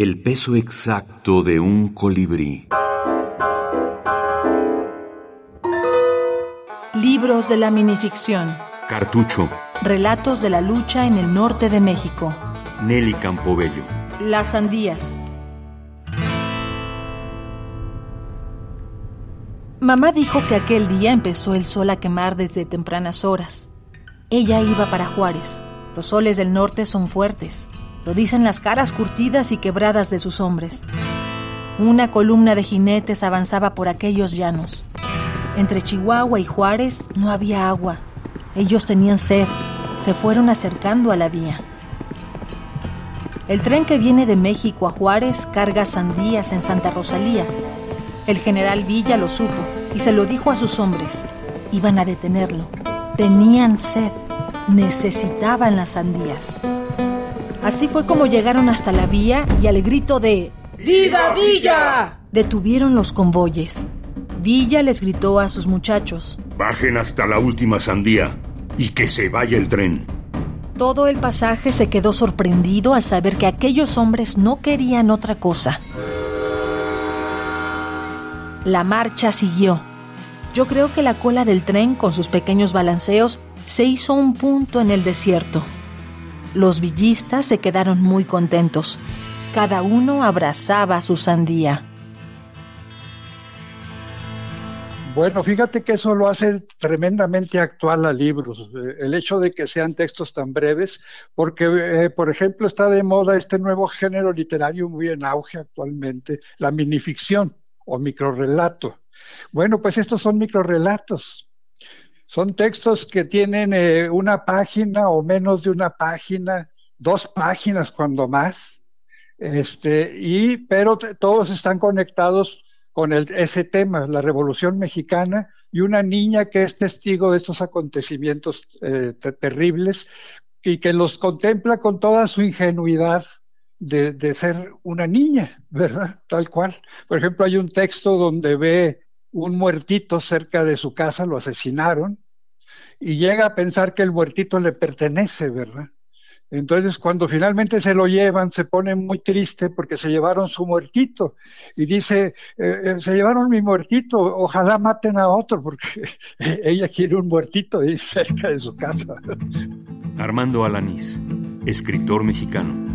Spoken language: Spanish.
El peso exacto de un colibrí. Libros de la minificción. Cartucho. Relatos de la lucha en el norte de México. Nelly Campobello. Las sandías. Mamá dijo que aquel día empezó el sol a quemar desde tempranas horas. Ella iba para Juárez. Los soles del norte son fuertes. Lo dicen las caras curtidas y quebradas de sus hombres. Una columna de jinetes avanzaba por aquellos llanos. Entre Chihuahua y Juárez no había agua. Ellos tenían sed. Se fueron acercando a la vía. El tren que viene de México a Juárez carga sandías en Santa Rosalía. El general Villa lo supo y se lo dijo a sus hombres. Iban a detenerlo. Tenían sed. Necesitaban las sandías. Así fue como llegaron hasta la vía y al grito de ¡Viva Villa! detuvieron los convoyes. Villa les gritó a sus muchachos. Bajen hasta la última sandía y que se vaya el tren. Todo el pasaje se quedó sorprendido al saber que aquellos hombres no querían otra cosa. La marcha siguió. Yo creo que la cola del tren, con sus pequeños balanceos, se hizo un punto en el desierto. Los villistas se quedaron muy contentos. Cada uno abrazaba su sandía. Bueno, fíjate que eso lo hace tremendamente actual a libros, eh, el hecho de que sean textos tan breves, porque, eh, por ejemplo, está de moda este nuevo género literario muy en auge actualmente, la minificción o microrelato. Bueno, pues estos son microrelatos. Son textos que tienen eh, una página o menos de una página, dos páginas cuando más, este, y, pero todos están conectados con ese tema, la Revolución Mexicana, y una niña que es testigo de estos acontecimientos eh, terribles y que los contempla con toda su ingenuidad de, de, ser una niña, ¿verdad? Tal cual. Por ejemplo, hay un texto donde ve un muertito cerca de su casa, lo asesinaron, y llega a pensar que el muertito le pertenece, ¿verdad? Entonces, cuando finalmente se lo llevan, se pone muy triste porque se llevaron su muertito. Y dice, eh, eh, se llevaron mi muertito, ojalá maten a otro, porque ella quiere un muertito ahí cerca de su casa. Armando Alanís, escritor mexicano.